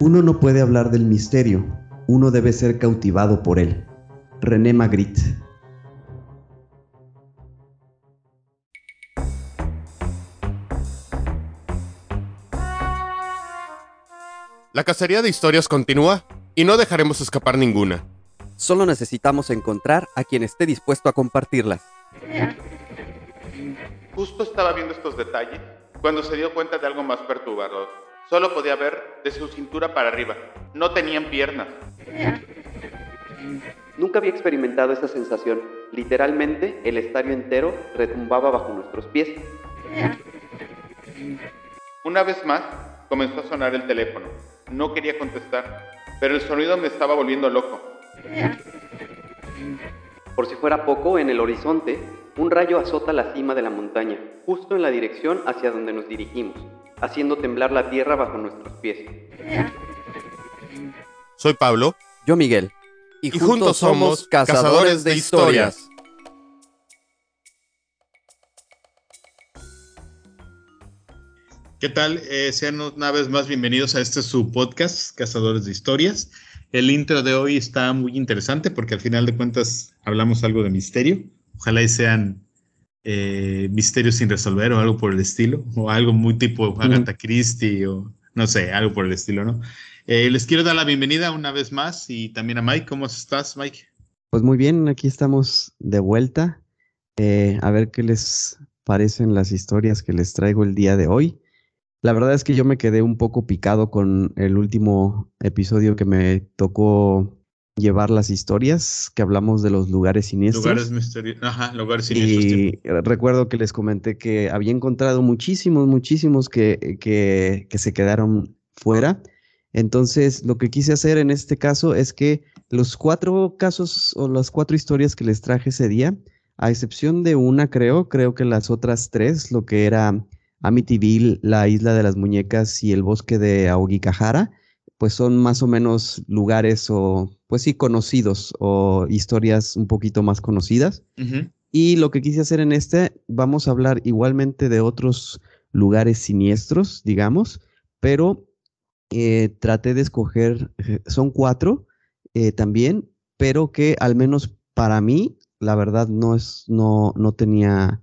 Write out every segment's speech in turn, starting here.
Uno no puede hablar del misterio, uno debe ser cautivado por él. René Magritte. La cacería de historias continúa y no dejaremos escapar ninguna. Solo necesitamos encontrar a quien esté dispuesto a compartirlas. Justo estaba viendo estos detalles cuando se dio cuenta de algo más perturbador. Solo podía ver de su cintura para arriba. No tenían piernas. Nunca había experimentado esa sensación. Literalmente, el estadio entero retumbaba bajo nuestros pies. Una vez más, comenzó a sonar el teléfono. No quería contestar, pero el sonido me estaba volviendo loco. Por si fuera poco, en el horizonte, un rayo azota la cima de la montaña, justo en la dirección hacia donde nos dirigimos, haciendo temblar la tierra bajo nuestros pies. Soy Pablo. Yo Miguel. Y, juntos, somos cazadores de historias. ¿Qué tal? Eh, sean una vez más bienvenidos a este su podcast, Cazadores de Historias. El intro de hoy está muy interesante porque al final de cuentas hablamos algo de misterio. Ojalá y sean eh, misterios sin resolver o algo por el estilo, o algo muy tipo Agatha Christie o no sé, algo por el estilo, ¿no? Eh, les quiero dar la bienvenida una vez más y también a Mike. ¿Cómo estás, Mike? Pues muy bien, aquí estamos de vuelta. a ver qué les parecen las historias que les traigo el día de hoy. La verdad es que yo me quedé un poco picado con el último episodio que me tocó llevar las historias, que hablamos de los lugares siniestros. Lugares misteriosos, ajá, lugares siniestros. Y recuerdo que les comenté que había encontrado muchísimos, muchísimos que, que, que se quedaron fuera. Entonces, lo que quise hacer en este caso es que los cuatro casos o las cuatro historias que les traje ese día, a excepción de una, creo, creo que las otras tres, lo que era Amityville, la Isla de las Muñecas y el Bosque de Aogikahara, pues son más o menos lugares o, pues sí, conocidos o historias un poquito más conocidas. Y lo que quise hacer en este, vamos a hablar igualmente de otros lugares siniestros, digamos, pero eh, traté de escoger, eh, son cuatro eh, también, pero que al menos para mí, la verdad, no es, no, no tenía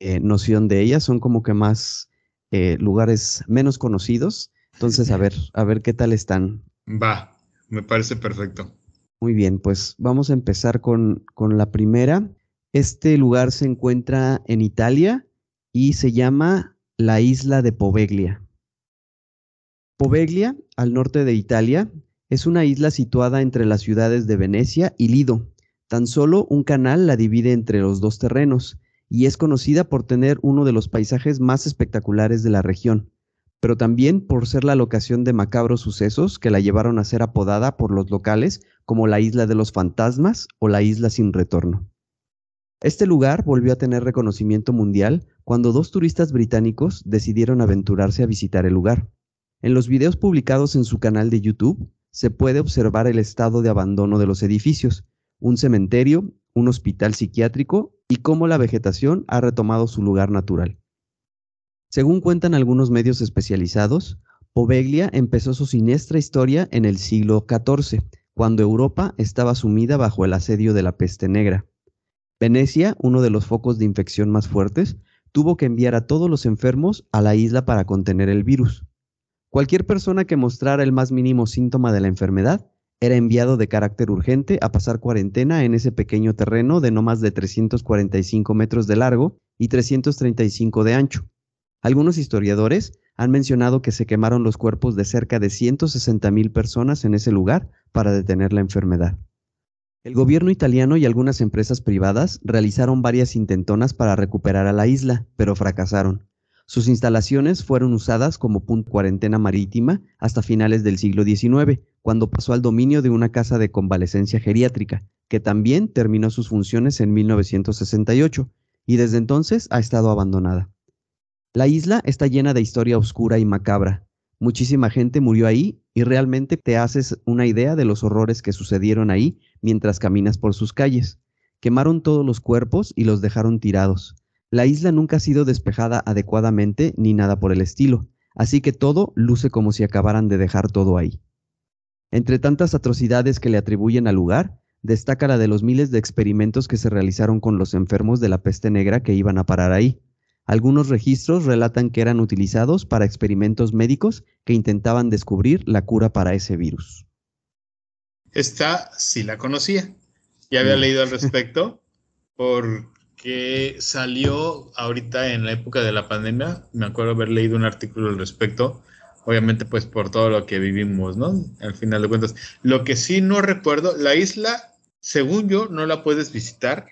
eh, noción de ellas, son como que más lugares menos conocidos. Entonces, a ver, a ver qué tal están. Va, me parece perfecto. Muy bien, pues vamos a empezar con, con la primera. Este lugar se encuentra en Italia y se llama la isla de Poveglia. Poveglia, al norte de Italia, es una isla situada entre las ciudades de Venecia y Lido. Tan solo un canal la divide entre los dos terrenos y es conocida por tener uno de los paisajes más espectaculares de la región, pero también por ser la locación de macabros sucesos que la llevaron a ser apodada por los locales como la Isla de los Fantasmas o la Isla sin Retorno. Este lugar volvió a tener reconocimiento mundial cuando dos turistas británicos decidieron aventurarse a visitar el lugar. En los videos publicados en su canal de YouTube se puede observar el estado de abandono de los edificios, un cementerio, un hospital psiquiátrico y cómo la vegetación ha retomado su lugar natural. Según cuentan algunos medios especializados, Poveglia empezó su siniestra historia en el siglo XIV, cuando Europa estaba sumida bajo el asedio de la peste negra. Venecia, uno de los focos de infección más fuertes, tuvo que enviar a todos los enfermos a la isla para contener el virus. Cualquier persona que mostrara el más mínimo síntoma de la enfermedad era enviado de carácter urgente a pasar cuarentena en ese pequeño terreno de no más de 345 metros de largo y 335 de ancho. Algunos historiadores han mencionado que se quemaron los cuerpos de cerca de 160 mil personas en ese lugar para detener la enfermedad. El gobierno italiano y algunas empresas privadas realizaron varias intentonas para recuperar a la isla, pero fracasaron. Sus instalaciones fueron usadas como punto cuarentena marítima hasta finales del siglo XIX, cuando pasó al dominio de una casa de convalecencia geriátrica, que también terminó sus funciones en 1968, y desde entonces ha estado abandonada. La isla está llena de historia oscura y macabra. Muchísima gente murió ahí y realmente te haces una idea de los horrores que sucedieron ahí mientras caminas por sus calles. Quemaron todos los cuerpos y los dejaron tirados. La isla nunca ha sido despejada adecuadamente ni nada por el estilo, así que todo luce como si acabaran de dejar todo ahí. Entre tantas atrocidades que le atribuyen al lugar, destaca la de los miles de experimentos que se realizaron con los enfermos de la peste negra que iban a parar ahí. Algunos registros relatan que eran utilizados para experimentos médicos que intentaban descubrir la cura para ese virus. Esta sí la conocía. Ya había Mm. leído al respecto porque salió ahorita en la época de la pandemia. Me acuerdo haber leído un artículo al respecto. Obviamente, pues por todo lo que vivimos, ¿no? Al final de cuentas. Lo que sí no recuerdo, la isla, según yo, no la puedes visitar.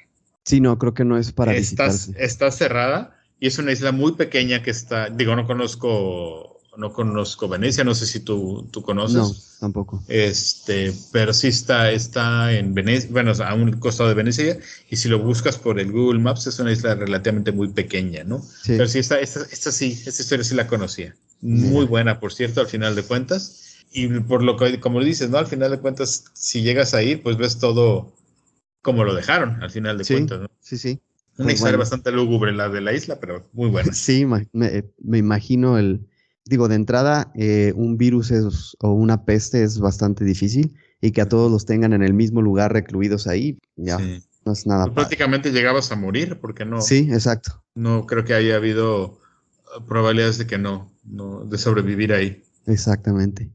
Sí, no, creo que no es para está, visitarse. está cerrada y es una isla muy pequeña que está, digo, no conozco, no conozco Venecia, no sé si tú, tú conoces. No, tampoco. Este, pero sí está, está en Venecia, bueno, a un costado de Venecia, y si lo buscas por el Google Maps, es una isla relativamente muy pequeña, ¿no? Sí. Pero sí, esta, esta, esta sí, esta historia sí la conocía. Muy buena, por cierto, al final de cuentas. Y por lo que, como dices, ¿no? Al final de cuentas, si llegas a ir, pues ves todo como lo dejaron, al final de Sí. cuentas, ¿no? Sí, sí. Una Pues historia bueno. bastante lúgubre la de la isla, pero muy buena. Sí, me, me imagino el, digo, de entrada, eh, un virus es- o una peste es bastante difícil y que a todos los tengan en el mismo lugar recluidos ahí, ya Sí. no es nada Pues prácticamente llegabas a morir, porque no, Sí, exacto, no creo que haya habido uh, probabilidades de que no, no, de sobrevivir ahí. exactamente.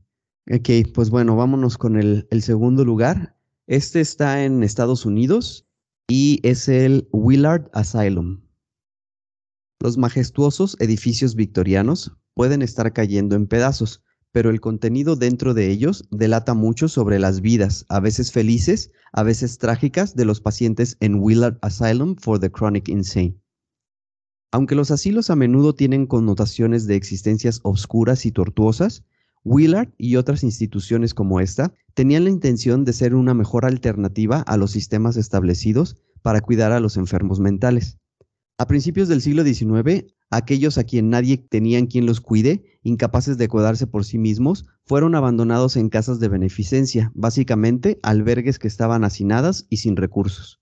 Ok, pues bueno, vámonos con el, el segundo lugar. Este está en Estados Unidos y es el Willard Asylum. Los majestuosos edificios victorianos pueden estar cayendo en pedazos, pero el contenido dentro de ellos delata mucho sobre las vidas, a veces felices, a veces trágicas, de los pacientes en Willard Asylum for the Chronic Insane. Aunque los asilos a menudo tienen connotaciones de existencias obscuras y tortuosas, Willard y otras instituciones como esta tenían la intención de ser una mejor alternativa a los sistemas establecidos para cuidar a los enfermos mentales. A principios del siglo XIX, aquellos a quien nadie tenían quien los cuide, incapaces de cuidarse por sí mismos, fueron abandonados en casas de beneficencia, básicamente albergues que estaban hacinadas y sin recursos.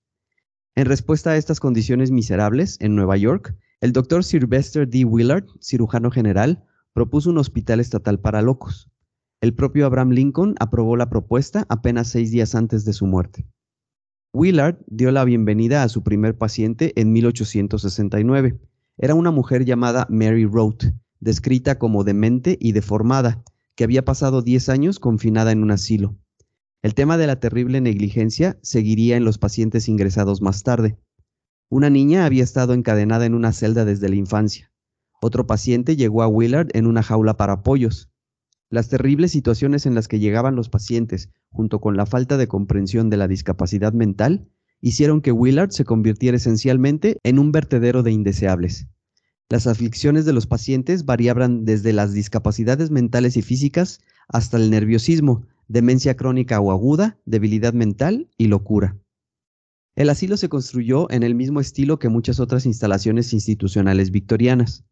En respuesta a estas condiciones miserables, en Nueva York, el doctor Sylvester D. Willard, cirujano general, propuso un hospital estatal para locos. El propio Abraham Lincoln aprobó la propuesta apenas seis días antes de su muerte. Willard dio la bienvenida a su primer paciente en 1869. Era una mujer llamada Mary Roth, descrita como demente y deformada, que había pasado 10 años confinada en un asilo. El tema de la terrible negligencia seguiría en los pacientes ingresados más tarde. Una niña había estado encadenada en una celda desde la infancia. Otro paciente llegó a Willard en una jaula para pollos. Las terribles situaciones en las que llegaban los pacientes, junto con la falta de comprensión de la discapacidad mental, hicieron que Willard se convirtiera esencialmente en un vertedero de indeseables. Las aflicciones de los pacientes variaban desde las discapacidades mentales y físicas hasta el nerviosismo, demencia crónica o aguda, debilidad mental y locura. El asilo se construyó en el mismo estilo que muchas otras instalaciones institucionales victorianas.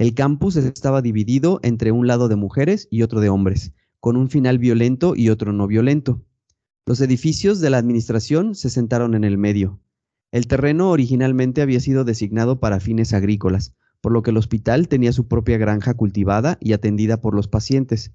El campus estaba dividido entre un lado de mujeres y otro de hombres, con un final violento y otro no violento. Los edificios de la administración se sentaron en el medio. El terreno originalmente había sido designado para fines agrícolas, por lo que el hospital tenía su propia granja cultivada y atendida por los pacientes.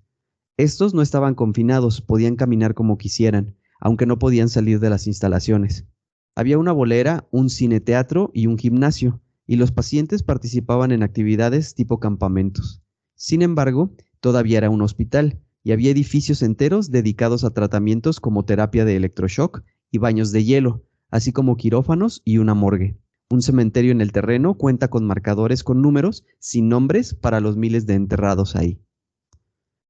Estos no estaban confinados, podían caminar como quisieran, aunque no podían salir de las instalaciones. Había una bolera, un cine-teatro y un gimnasio, y los pacientes participaban en actividades tipo campamentos. Sin embargo, todavía era un hospital, y había edificios enteros dedicados a tratamientos como terapia de electroshock y baños de hielo, así como quirófanos y una morgue. Un cementerio en el terreno cuenta con marcadores con números sin nombres para los miles de enterrados ahí.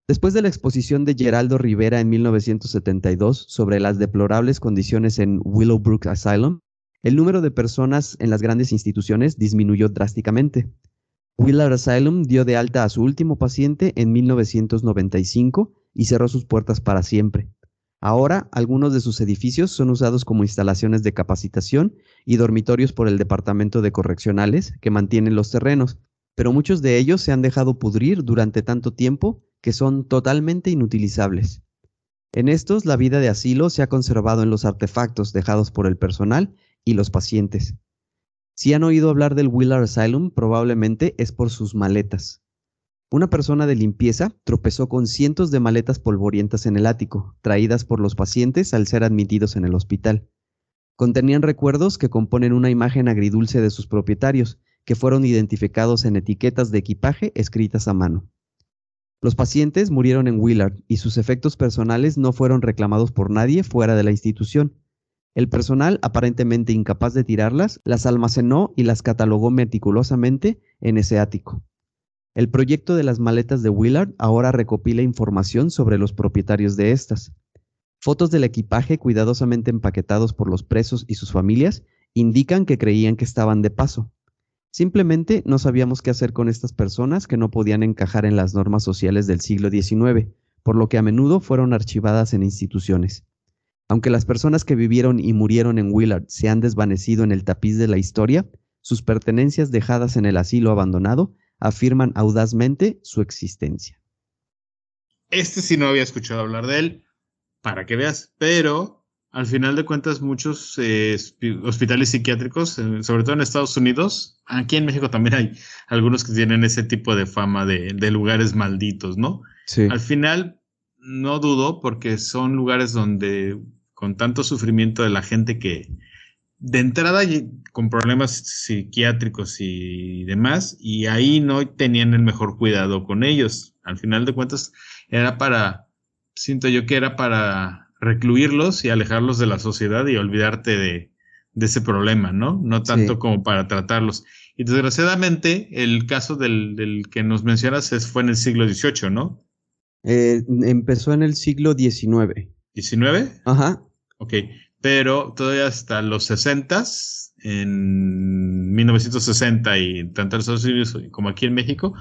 Después de la exposición de Geraldo Rivera en 1972 sobre las deplorables condiciones en Willowbrook Asylum, el número de personas en las grandes instituciones disminuyó drásticamente. Willard Asylum dio de alta a su último paciente en 1995 y cerró sus puertas para siempre. Ahora, algunos de sus edificios son usados como instalaciones de capacitación y dormitorios por el Departamento de Correccionales, que mantienen los terrenos, pero muchos de ellos se han dejado pudrir durante tanto tiempo que son totalmente inutilizables. En estos, la vida de asilo se ha conservado en los artefactos dejados por el personal y los pacientes. Si han oído hablar del Willard Asylum, probablemente es por sus maletas. Una persona de limpieza tropezó con cientos de maletas polvorientas en el ático, traídas por los pacientes al ser admitidos en el hospital. Contenían recuerdos que componen una imagen agridulce de sus propietarios, que fueron identificados en etiquetas de equipaje escritas a mano. Los pacientes murieron en Willard y sus efectos personales no fueron reclamados por nadie fuera de la institución. El personal, aparentemente incapaz de tirarlas, las almacenó y las catalogó meticulosamente en ese ático. El proyecto de las maletas de Willard ahora recopila información sobre los propietarios de estas. Fotos del equipaje cuidadosamente empaquetados por los presos y sus familias indican que creían que estaban de paso. Simplemente no sabíamos qué hacer con estas personas que no podían encajar en las normas sociales del siglo XIX, por lo que a menudo fueron archivadas en instituciones. Aunque las personas que vivieron y murieron en Willard se han desvanecido en el tapiz de la historia, sus pertenencias dejadas en el asilo abandonado afirman audazmente su existencia. Este sí no había escuchado hablar de él, para que veas, pero al final de cuentas muchos eh, hospitales psiquiátricos, eh, sobre todo en Estados Unidos, aquí en México también hay algunos que tienen ese tipo de fama de, lugares malditos, ¿no? Sí. Al final, no dudo porque son lugares donde con tanto sufrimiento de la gente que de entrada con problemas psiquiátricos y demás, y ahí no tenían el mejor cuidado con ellos. Al final de cuentas, era para, siento yo que era para recluirlos y alejarlos de la sociedad y olvidarte de, ese problema, ¿no? No tanto como para tratarlos. Y desgraciadamente, el caso del, que nos mencionas es, fue en el siglo XVIII, ¿no? Eh, empezó en el siglo XIX. ¿XIX? Ajá. Ok, pero todavía hasta los 60 en 1960 y tanto en Estados Unidos como aquí en México,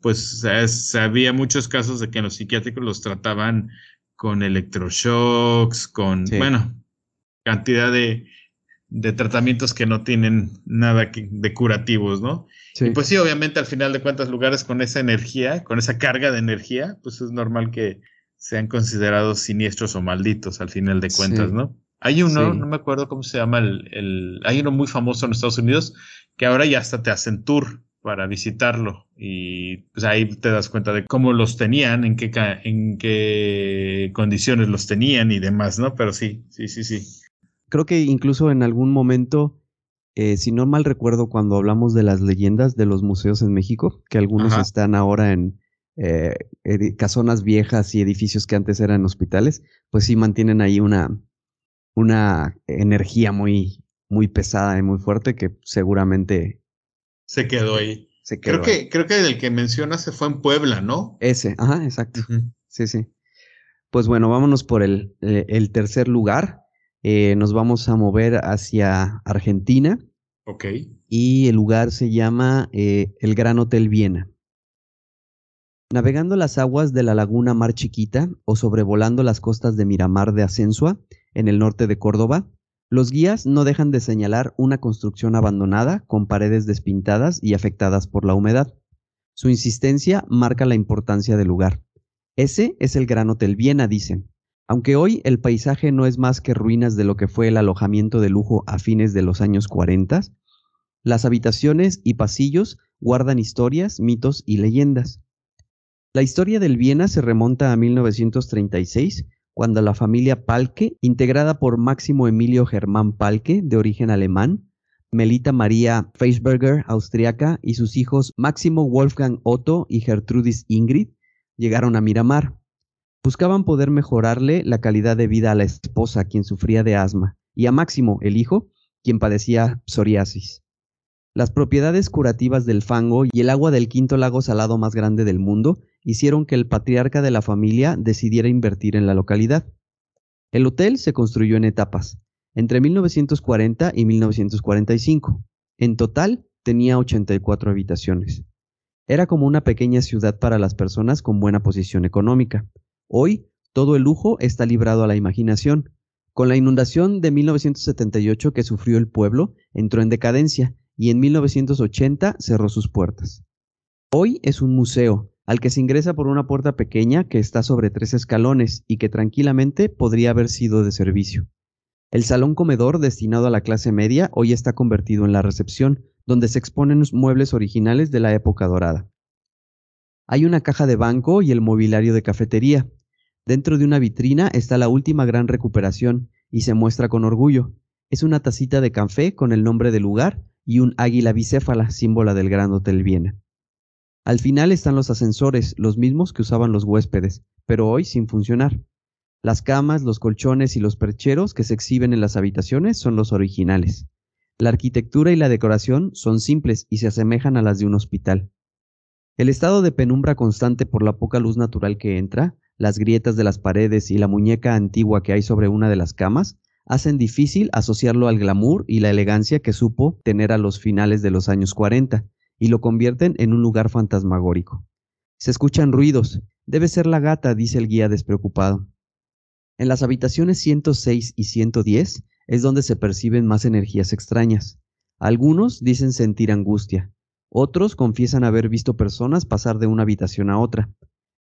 pues había muchos casos de que en los psiquiátricos los trataban con electroshocks, con, bueno, cantidad de, de, tratamientos que no tienen nada de curativos, ¿no? Y pues sí, obviamente al final de cuentas lugares con esa energía, con esa carga de energía, pues es normal que sean considerados siniestros o malditos al final de cuentas, ¿no? Hay uno, no me acuerdo cómo se llama, el, el, hay uno muy famoso en Estados Unidos que ahora ya hasta te hacen tour para visitarlo y pues ahí te das cuenta de cómo los tenían, en qué, en qué condiciones los tenían y demás, ¿no? Pero sí, sí, sí, sí. Creo que incluso en algún momento, eh, si no mal recuerdo, cuando hablamos de las leyendas de los museos en México, que algunos están ahora en eh, casonas viejas y edificios que antes eran hospitales, pues sí mantienen ahí una, una energía muy, muy pesada y muy fuerte que seguramente se quedó ahí. creo, Que, creo que el que menciona se fue en Puebla, ¿no? Ese, ajá, exacto. Sí, sí. Pues bueno, vámonos por el, eh, el tercer lugar. Eh, nos vamos a mover hacia Argentina. Ok. Y el lugar se llama eh, el Gran Hotel Viena. Navegando las aguas de la laguna Mar Chiquita o sobrevolando las costas de Miramar de Asensua, en el norte de Córdoba, los guías no dejan de señalar una construcción abandonada con paredes despintadas y afectadas por la humedad. Su insistencia marca la importancia del lugar. Ese es el Gran Hotel Viena, dicen. Aunque hoy el paisaje no es más que ruinas de lo que fue el alojamiento de lujo a fines de los años 40, las habitaciones y pasillos guardan historias, mitos y leyendas. La historia del Viena se remonta a 1936 cuando la familia Palke, integrada por Máximo Emilio Germán Palke, de origen alemán, Melita María Feisberger, austriaca, y sus hijos Máximo Wolfgang Otto y Gertrudis Ingrid, llegaron a Miramar. Buscaban poder mejorarle la calidad de vida a la esposa, quien sufría de asma, y a Máximo, el hijo, quien padecía psoriasis. Las propiedades curativas del fango y el agua del quinto lago salado más grande del mundo hicieron que el patriarca de la familia decidiera invertir en la localidad. El hotel se construyó en etapas, entre 1940 y 1945. En total tenía 84 habitaciones. Era como una pequeña ciudad para las personas con buena posición económica. Hoy, todo el lujo está librado a la imaginación. Con la inundación de 1978 que sufrió el pueblo, entró en decadencia y en 1980 cerró sus puertas. Hoy es un museo, al que se ingresa por una puerta pequeña que está sobre tres escalones y que tranquilamente podría haber sido de servicio. El salón comedor destinado a la clase media hoy está convertido en la recepción, donde se exponen los muebles originales de la época dorada. Hay una caja de banco y el mobiliario de cafetería. Dentro de una vitrina está la última gran recuperación y se muestra con orgullo. Es una tacita de café con el nombre del lugar y un águila bicéfala, símbolo del Gran Hotel Viena. Al final están los ascensores, los mismos que usaban los huéspedes, pero hoy sin funcionar. Las camas, los colchones y los percheros que se exhiben en las habitaciones son los originales. La arquitectura y la decoración son simples y se asemejan a las de un hospital. El estado de penumbra constante por la poca luz natural que entra, las grietas de las paredes y la muñeca antigua que hay sobre una de las camas, hacen difícil asociarlo al glamour y la elegancia que supo tener a los finales de los años 40, y lo convierten en un lugar fantasmagórico. Se escuchan ruidos. Debe ser la gata, dice el guía despreocupado. En las habitaciones 106 y 110 es donde se perciben más energías extrañas. Algunos dicen sentir angustia, otros confiesan haber visto personas pasar de una habitación a otra.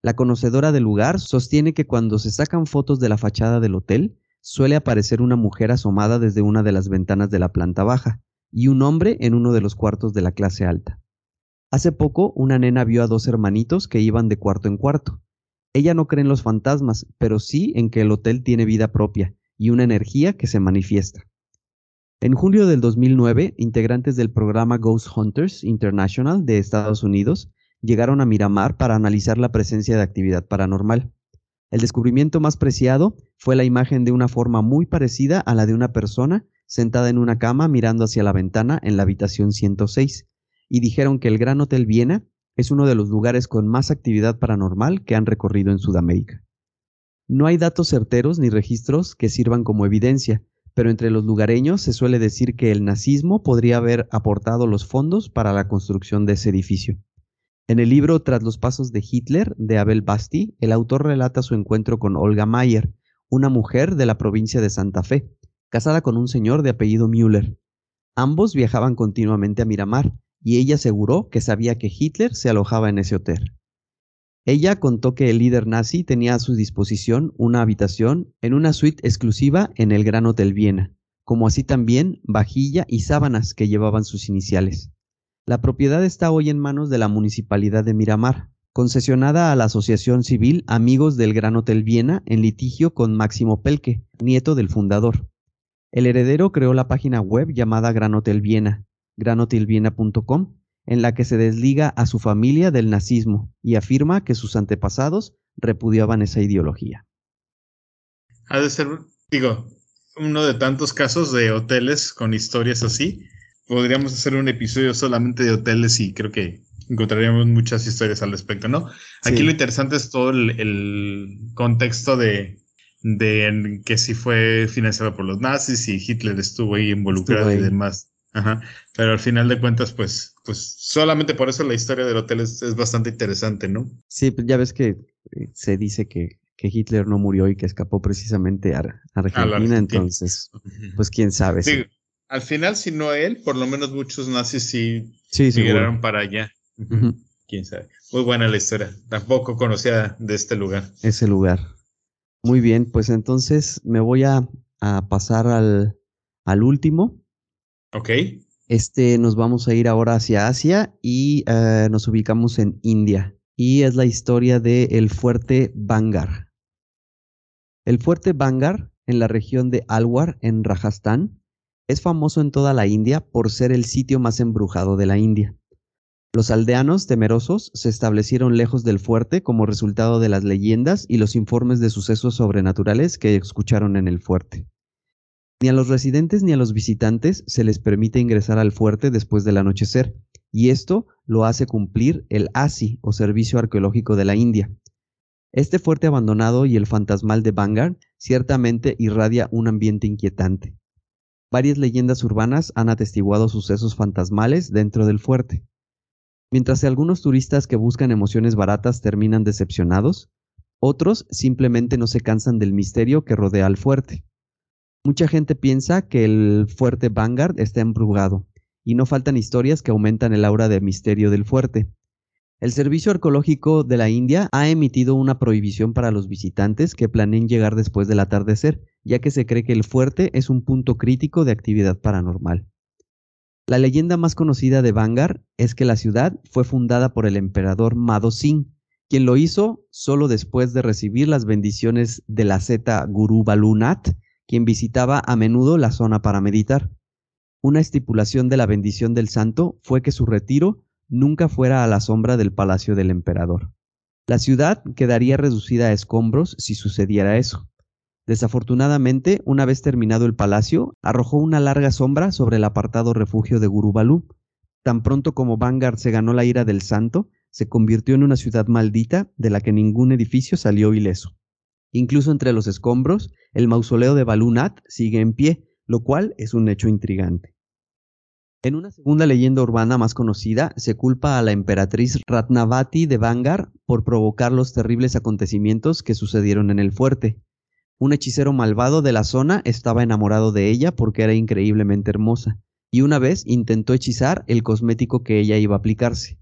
La conocedora del lugar sostiene que cuando se sacan fotos de la fachada del hotel, suele aparecer una mujer asomada desde una de las ventanas de la planta baja y un hombre en uno de los cuartos de la clase alta. Hace poco una nena vio a dos hermanitos que iban de cuarto en cuarto. Ella no cree en los fantasmas, pero sí en que el hotel tiene vida propia y una energía que se manifiesta. En julio del 2009, integrantes del programa Ghost Hunters International de Estados Unidos llegaron a Miramar para analizar la presencia de actividad paranormal. El descubrimiento más preciado fue la imagen de una forma muy parecida a la de una persona sentada en una cama mirando hacia la ventana en la habitación 106, y dijeron que el Gran Hotel Viena es uno de los lugares con más actividad paranormal que han recorrido en Sudamérica. No hay datos certeros ni registros que sirvan como evidencia, pero entre los lugareños se suele decir que el nazismo podría haber aportado los fondos para la construcción de ese edificio. En el libro Tras los pasos de Hitler, de Abel Basti, el autor relata su encuentro con Olga Mayer, una mujer de la provincia de Santa Fe, casada con un señor de apellido Müller. Ambos viajaban continuamente a Miramar, y ella aseguró que sabía que Hitler se alojaba en ese hotel. Ella contó que el líder nazi tenía a su disposición una habitación en una suite exclusiva en el Gran Hotel Viena, como así también vajilla y sábanas que llevaban sus iniciales. La propiedad está hoy en manos de la Municipalidad de Miramar, concesionada a la Asociación Civil Amigos del Gran Hotel Viena en litigio con Máximo Pelke, nieto del fundador. El heredero creó la página web llamada Gran Hotel Viena, granhotelviena.com, en la que se desliga a su familia del nazismo y afirma que sus antepasados repudiaban esa ideología. Ha de ser, digo, uno de tantos casos de hoteles con historias así. Podríamos hacer un episodio solamente de hoteles y creo que encontraríamos muchas historias al respecto, ¿no? Aquí lo interesante es todo el, contexto de, de que si fue financiado por los nazis y Hitler estuvo ahí involucrado y demás. Ajá. Pero al final de cuentas, pues, pues solamente por eso la historia del hotel es, bastante interesante, ¿no? Sí, pues ya ves que eh, se dice que, que, Hitler no murió y que escapó precisamente a, Argentina, entonces, pues quién sabe. Sí, al final, si no él, por lo menos muchos nazis sí, sí migraron para allá. Quién sabe. Muy buena la historia. Tampoco conocía de este lugar. Ese lugar. Muy bien, pues entonces me voy a, a pasar al, al último Ok. Este, nos vamos a ir ahora hacia Asia y eh, nos ubicamos en India. Y es la historia del el fuerte Bangar. El fuerte Bangar, en la región de Alwar, en Rajasthan, es famoso en toda la India por ser el sitio más embrujado de la India. Los aldeanos temerosos se establecieron lejos del fuerte como resultado de las leyendas y los informes de sucesos sobrenaturales que escucharon en el fuerte. Ni a los residentes ni a los visitantes se les permite ingresar al fuerte después del anochecer, y esto lo hace cumplir el ASI o Servicio Arqueológico de la India. Este fuerte abandonado y el fantasmal de Bangar ciertamente irradia un ambiente inquietante. Varias leyendas urbanas han atestiguado sucesos fantasmales dentro del fuerte. Mientras algunos turistas que buscan emociones baratas terminan decepcionados, otros simplemente no se cansan del misterio que rodea al fuerte. Mucha gente piensa que el fuerte Vanguard está embrujado, y no faltan historias que aumentan el aura de misterio del fuerte. El Servicio Arqueológico de la India ha emitido una prohibición para los visitantes que planeen llegar después del atardecer, ya que se cree que el fuerte es un punto crítico de actividad paranormal. La leyenda más conocida de Vanguard es que la ciudad fue fundada por el emperador Mado Singh quien lo hizo solo después de recibir las bendiciones de la zeta Guru Balunat, quien visitaba a menudo la zona para meditar. Una estipulación de la bendición del santo fue que su retiro nunca fuera a la sombra del palacio del emperador. La ciudad quedaría reducida a escombros si sucediera eso. Desafortunadamente, una vez terminado el palacio, arrojó una larga sombra sobre el apartado refugio de Gurubalú. Tan pronto como Vanguard se ganó la ira del santo, se convirtió en una ciudad maldita de la que ningún edificio salió ileso. Incluso entre los escombros, el mausoleo de Balunat sigue en pie, lo cual es un hecho intrigante. En una segunda leyenda urbana más conocida, se culpa a la emperatriz Ratnavati de Vangar por provocar los terribles acontecimientos que sucedieron en el fuerte. Un hechicero malvado de la zona estaba enamorado de ella porque era increíblemente hermosa, y una vez intentó hechizar el cosmético que ella iba a aplicarse.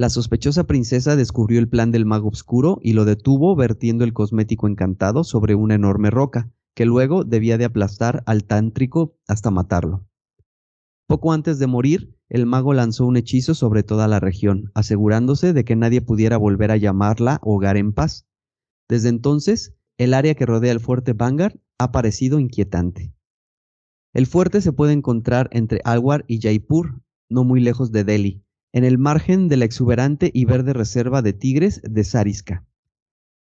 La sospechosa princesa descubrió el plan del mago oscuro y lo detuvo vertiendo el cosmético encantado sobre una enorme roca, que luego debía de aplastar al tántrico hasta matarlo. Poco antes de morir, el mago lanzó un hechizo sobre toda la región, asegurándose de que nadie pudiera volver a llamarla hogar en paz. Desde entonces, el área que rodea el fuerte Vanguard ha parecido inquietante. El fuerte se puede encontrar entre Alwar y Jaipur, no muy lejos de Delhi, en el margen de la exuberante y verde reserva de tigres de Sariska.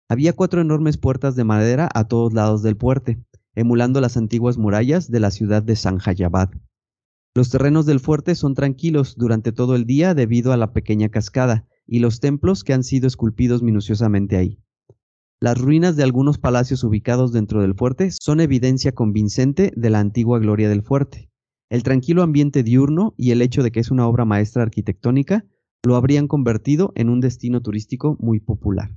Había cuatro enormes puertas de madera a todos lados del fuerte, emulando las antiguas murallas de la ciudad de Sanjayabad. Los terrenos del fuerte son tranquilos durante todo el día debido a la pequeña cascada y los templos que han sido esculpidos minuciosamente ahí. Las ruinas de algunos palacios ubicados dentro del fuerte son evidencia convincente de la antigua gloria del fuerte. El tranquilo ambiente diurno y el hecho de que es una obra maestra arquitectónica lo habrían convertido en un destino turístico muy popular.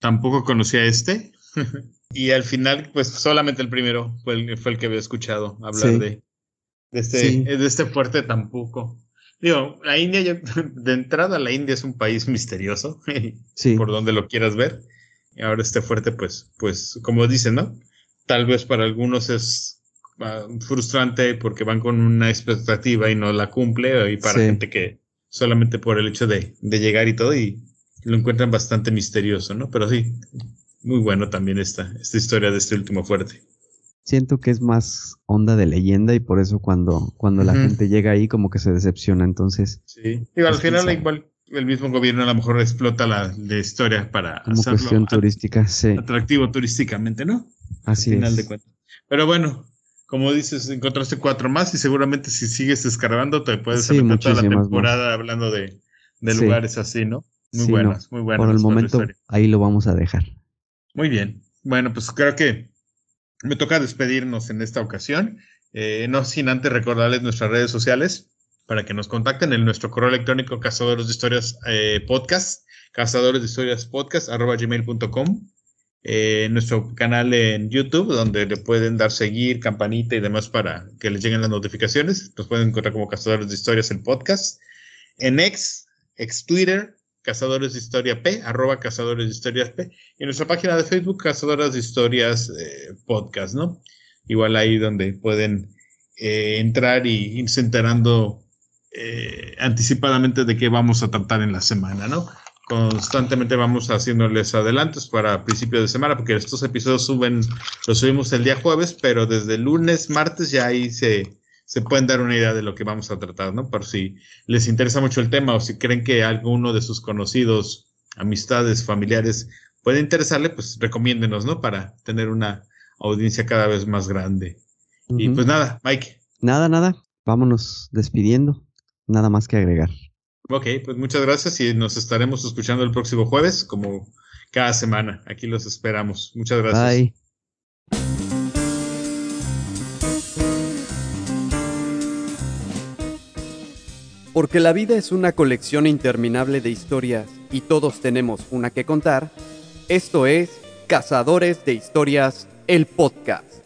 Tampoco conocía este. y al final, pues solamente el primero fue el, que había escuchado hablar de, de este, de este fuerte tampoco. Digo, la India, de entrada, la India es un país misterioso, por donde lo quieras ver. Y ahora este fuerte, pues, pues, como dicen, ¿no? Tal vez para algunos es frustrante porque van con una expectativa y no la cumple, y para gente que solamente por el hecho de, de, llegar y todo, y lo encuentran bastante misterioso, ¿no? Pero sí, muy bueno también esta, esta historia de este último fuerte siento que es más onda de leyenda y por eso cuando, cuando la gente llega ahí como que se decepciona, entonces... Sí, y al final igual el mismo gobierno a lo mejor explota la, historia para como cuestión turística, sí. Atractivo turísticamente, ¿no? Así final es. de cuentas. Pero bueno, como dices, encontraste cuatro más y seguramente si sigues escarbando te puedes sí, toda la temporada hablando de, de lugares así, ¿no? Muy buenas, muy buenas. Por el momento ahí lo vamos a dejar. Muy bien. Bueno, pues creo que me toca despedirnos en esta ocasión, eh, no sin antes recordarles nuestras redes sociales para que nos contacten en nuestro correo electrónico cazadores de historias eh, podcast, cazadores de historias podcast arroba gmail.com, eh, nuestro canal en YouTube donde le pueden dar seguir, campanita y demás para que les lleguen las notificaciones. Nos pueden encontrar como cazadores de historias el podcast. En X, ex Twitter, Cazadores de Historia P, arroba Cazadores de Historias P, y nuestra página de Facebook, Cazadoras de Historias eh, Podcast, ¿no? Igual ahí donde pueden eh, entrar y irse enterando eh, anticipadamente de qué vamos a tratar en la semana, ¿no? Constantemente vamos haciéndoles adelantos para principio de semana, porque estos episodios suben, los subimos el día jueves, pero desde lunes, martes ya ahí se, se pueden dar una idea de lo que vamos a tratar, ¿no? Por si les interesa mucho el tema o si creen que alguno de sus conocidos, amistades, familiares puede interesarle, pues recomiéndenos, ¿no? Para tener una audiencia cada vez más grande. Y pues nada, Mike. Nada, nada. Vámonos despidiendo. Nada más que agregar. Ok, pues muchas gracias y nos estaremos escuchando el próximo jueves, como cada semana. Aquí los esperamos. Muchas gracias. Bye. Porque la vida es una colección interminable de historias y todos tenemos una que contar, esto es Cazadores de Historias, el podcast.